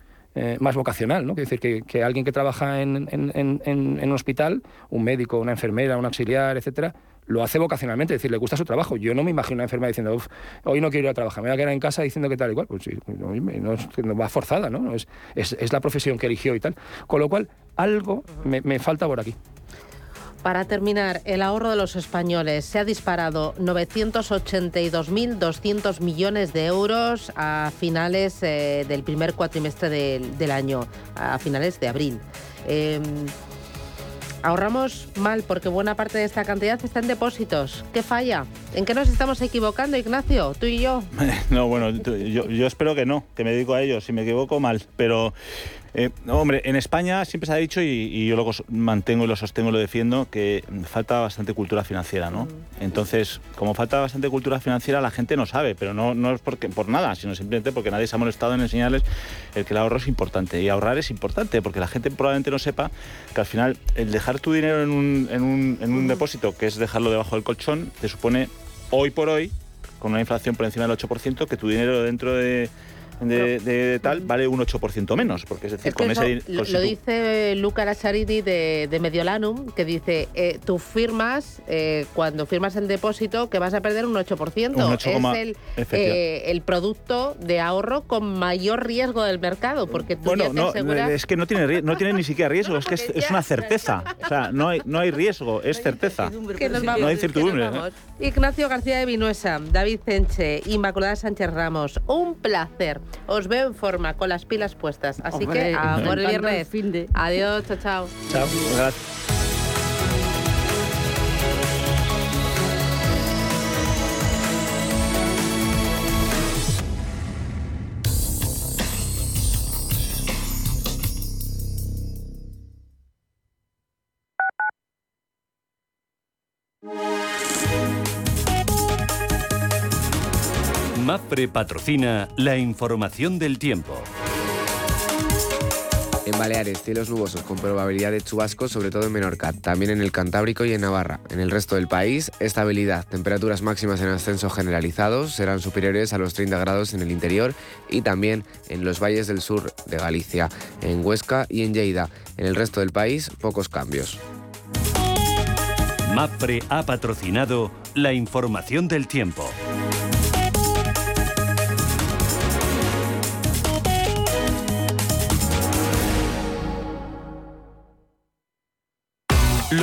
más vocacional, ¿no? decir, que, que, alguien que trabaja en, en, en, en, un hospital, un médico, una enfermera, un auxiliar, etcétera, lo hace vocacionalmente, es decir, le gusta su trabajo. Yo no me imagino una enfermera diciendo, Uf, hoy no quiero ir a trabajar, me voy a quedar en casa diciendo que tal y cual. Pues sí, no, va forzada, ¿no? Es, es, la profesión que eligió y tal. Con lo cual, algo me, falta por aquí. Para terminar, el ahorro de los españoles se ha disparado 982.200 millones de euros a finales eh, del primer cuatrimestre del, año, a finales de abril. Eh, Ahorramos mal porque buena parte de esta cantidad está en depósitos. ¿Qué falla? ¿En qué nos estamos equivocando, Ignacio? ¿Tú y yo? (laughs) No, bueno, yo, yo espero que no, que me dedico a ello. Si me equivoco, mal. Pero eh, hombre, en España siempre se ha dicho, y, yo lo mantengo y lo sostengo y lo defiendo, que falta bastante cultura financiera, ¿no? Entonces, como falta bastante cultura financiera, la gente no sabe, pero no, no es porque, por nada, sino simplemente porque nadie se ha molestado en enseñarles el que el ahorro es importante. Y ahorrar es importante, porque la gente probablemente no sepa que al final el dejar tu dinero en un, en un, en un depósito, que es dejarlo debajo del colchón, te supone hoy por hoy, con una inflación por encima del 8%, que tu dinero dentro de de, de tal vale un 8% menos, porque es decir, Es que con eso ese... lo, dice Luca Lassarini de, de Mediolanum, que dice, eh, tú firmas, eh, cuando firmas el depósito, que vas a perder un 8%. Un 8, es el, eh, el producto de ahorro con mayor riesgo del mercado, porque tú Bueno, ya te no, aseguras... es que no tiene, no tiene ni siquiera riesgo, es que es, es una certeza. O sea, no hay, no hay riesgo, es certeza. Que nos vamos, no hay incertidumbre. Ignacio García de Vinuesa, David Cenche, Inmaculada Sánchez Ramos, un placer. Os veo en forma, con las pilas puestas. Así Hombre, que a por el viernes. el fin de- Adiós, chao, chao. Chao. Gracias. MAPRE patrocina la información del tiempo. En Baleares, cielos nubosos con probabilidad de chubascos, sobre todo en Menorca, también en el Cantábrico y en Navarra. En el resto del país, estabilidad. Temperaturas máximas en ascenso generalizados serán superiores a los 30 grados en el interior y también en los valles del sur de Galicia, en Huesca y en Lleida. En el resto del país, pocos cambios. MAPRE ha patrocinado la información del tiempo.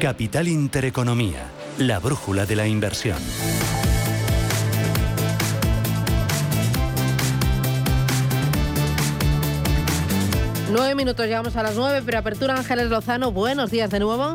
Capital Intereconomía, la brújula de la inversión. Nueve minutos, llegamos a las nueve, pero apertura Ángeles Lozano, buenos días de nuevo.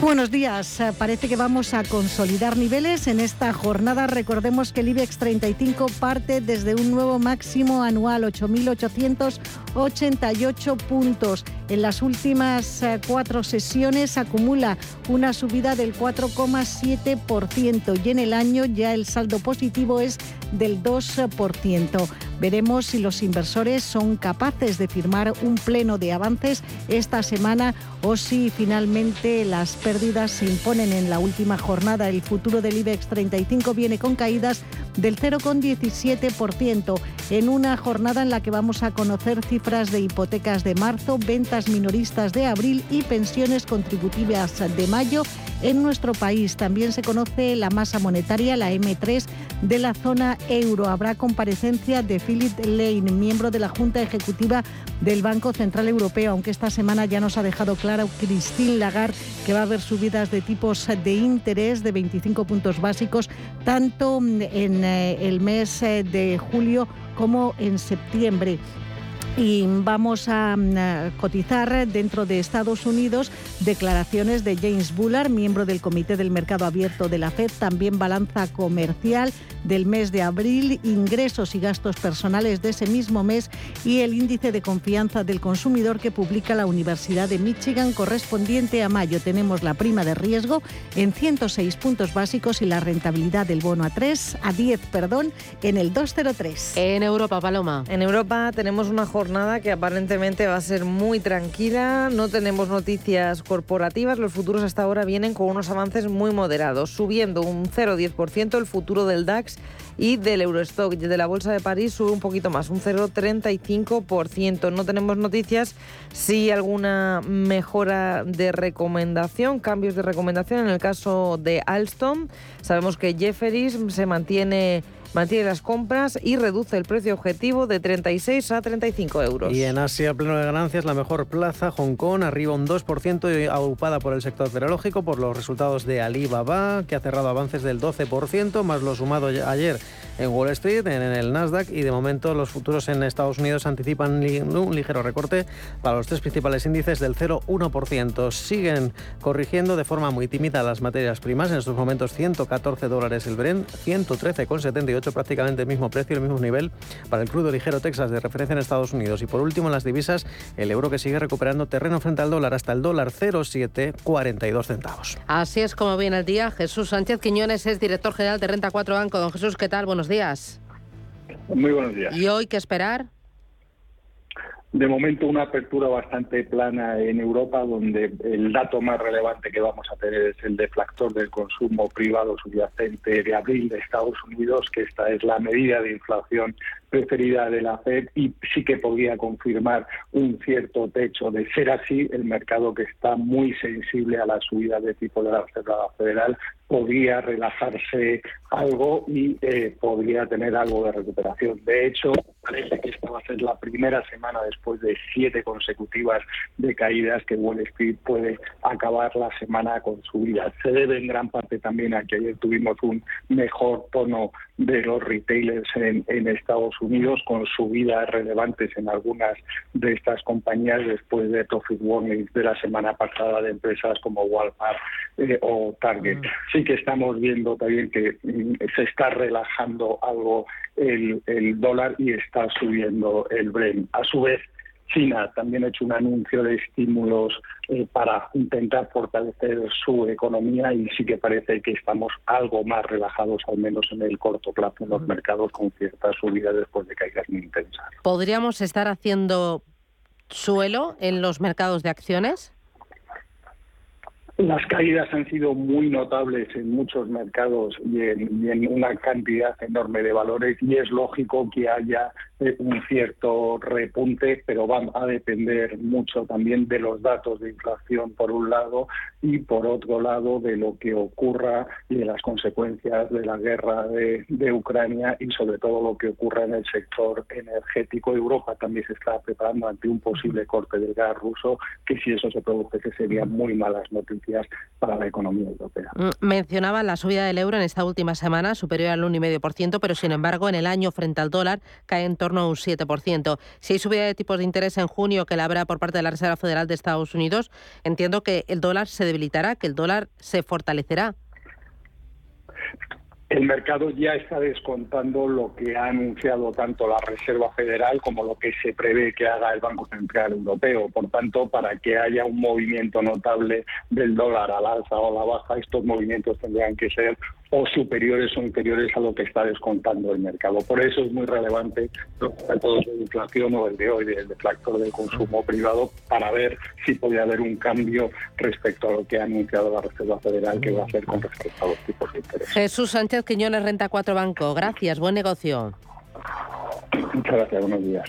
Buenos días. Eh, Parece que vamos a consolidar niveles en esta jornada. Recordemos que el IBEX 35 parte desde un nuevo máximo anual, 8.888 puntos. En las últimas eh, cuatro sesiones acumula una subida del 4,7% y en el año ya el saldo positivo es del 2%. Veremos si los inversores son capaces de firmar un pleno de avances esta semana o si finalmente las pérdidas se imponen en la última jornada. El futuro del IBEX 35 viene con caídas del 0,17% en una jornada en la que vamos a conocer cifras de hipotecas de marzo, ventas minoristas de abril y pensiones contributivas de mayo en nuestro país. También se conoce la masa monetaria, la M3 de la zona euro. Habrá comparecencia de Philip Lane, miembro de la Junta Ejecutiva del Banco Central Europeo, aunque esta semana ya nos ha dejado claro Christine Lagarde que va a haber subidas de tipos de interés de 25 puntos básicos, tanto en eh, el mes eh, de julio como en septiembre y vamos a, mm, a cotizar dentro de Estados Unidos declaraciones de James Bullard, miembro del Comité del Mercado Abierto de la Fed, también balanza comercial del mes de abril, ingresos y gastos personales de ese mismo mes y el índice de confianza del consumidor que publica la Universidad de Michigan correspondiente a mayo. Tenemos la prima de riesgo en 106 puntos básicos y la rentabilidad del bono a 3 a 10, perdón, en el 203. En Europa, Paloma. En Europa tenemos una jornada jornada que aparentemente va a ser muy tranquila. No tenemos noticias corporativas. Los futuros hasta ahora vienen con unos avances muy moderados, subiendo un 0,10% el futuro del DAX y del Eurostock. De la Bolsa de París sube un poquito más, un 0,35%. No tenemos noticias si alguna mejora de recomendación, cambios de recomendación en el caso de Alstom. Sabemos que Jefferies se mantiene mantiene las compras y reduce el precio objetivo de 36 a 35 euros. Y en Asia, pleno de ganancias, la mejor plaza, Hong Kong, arriba un 2%, agrupada por el sector tecnológico, por los resultados de Alibaba, que ha cerrado avances del 12%, más lo sumado ayer en Wall Street, en el Nasdaq, y de momento los futuros en Estados Unidos anticipan un ligero recorte para los tres principales índices del 0,1%. Siguen corrigiendo de forma muy tímida las materias primas, en estos momentos 114 dólares el Brent, 113,78 prácticamente el mismo precio, el mismo nivel para el crudo ligero Texas de referencia en Estados Unidos. Y por último, en las divisas, el euro que sigue recuperando terreno frente al dólar hasta el dólar 0,742 centavos. Así es como viene el día. Jesús Sánchez Quiñones es director general de Renta 4 Banco. Don Jesús, ¿qué tal? Buenos días. Muy buenos días. ¿Y hoy qué esperar? De momento una apertura bastante plana en Europa, donde el dato más relevante que vamos a tener es el deflactor del consumo privado subyacente de abril de Estados Unidos, que esta es la medida de inflación preferida de la FED y sí que podría confirmar un cierto techo. De ser así, el mercado que está muy sensible a la subida de tipo de la Reserva Federal podría relajarse algo y eh, podría tener algo de recuperación. De hecho, parece que esta va a ser la primera semana después de siete consecutivas de caídas que Wall Street puede acabar la semana con subidas. Se debe en gran parte también a que ayer tuvimos un mejor tono de los retailers en, en Estados Unidos, con subidas relevantes en algunas de estas compañías después de profit warnings de la semana pasada de empresas como Walmart eh, o Target. Mm. Sí que estamos viendo también que mm, se está relajando algo el, el dólar y está subiendo el Brent. A su vez, China también ha hecho un anuncio de estímulos eh, para intentar fortalecer su economía y sí que parece que estamos algo más relajados, al menos en el corto plazo, en los mercados con cierta subida después de caídas muy intensas. ¿Podríamos estar haciendo suelo en los mercados de acciones? Las caídas han sido muy notables en muchos mercados y en, una cantidad enorme de valores y es lógico que haya eh, un cierto repunte, pero va a depender mucho también de los datos de inflación por un lado y por otro lado de lo que ocurra y de las consecuencias de la guerra de, de Ucrania y sobre todo lo que ocurra en el sector energético. Europa también se está preparando ante un posible corte del gas ruso, que si eso se produce que serían muy malas noticias para la economía europea. Mm, mencionaba la subida del euro en esta última semana, superior al 1,5%, pero sin embargo en el año frente al dólar cae en torno a un 7%. Si hay subida de tipos de interés en junio que la habrá por parte de la Reserva Federal de Estados Unidos, entiendo que el dólar se debilitará, que el dólar se fortalecerá. El mercado ya está descontando lo que ha anunciado tanto la Reserva Federal como lo que se prevé que haga el Banco Central Europeo. Por tanto, para que haya un movimiento notable del dólar al alza o a la baja, estos movimientos tendrían que ser o superiores o inferiores a lo que está descontando el mercado. Por eso es muy relevante los datos de inflación o el de hoy del deflactor del consumo privado para ver si puede haber un cambio respecto a lo que ha anunciado la Reserva Federal que va a hacer con respecto a los tipos de interés. Jesús Sánchez Quiñones, Renta 4 Banco. Gracias, buen negocio. Muchas gracias, buenos días.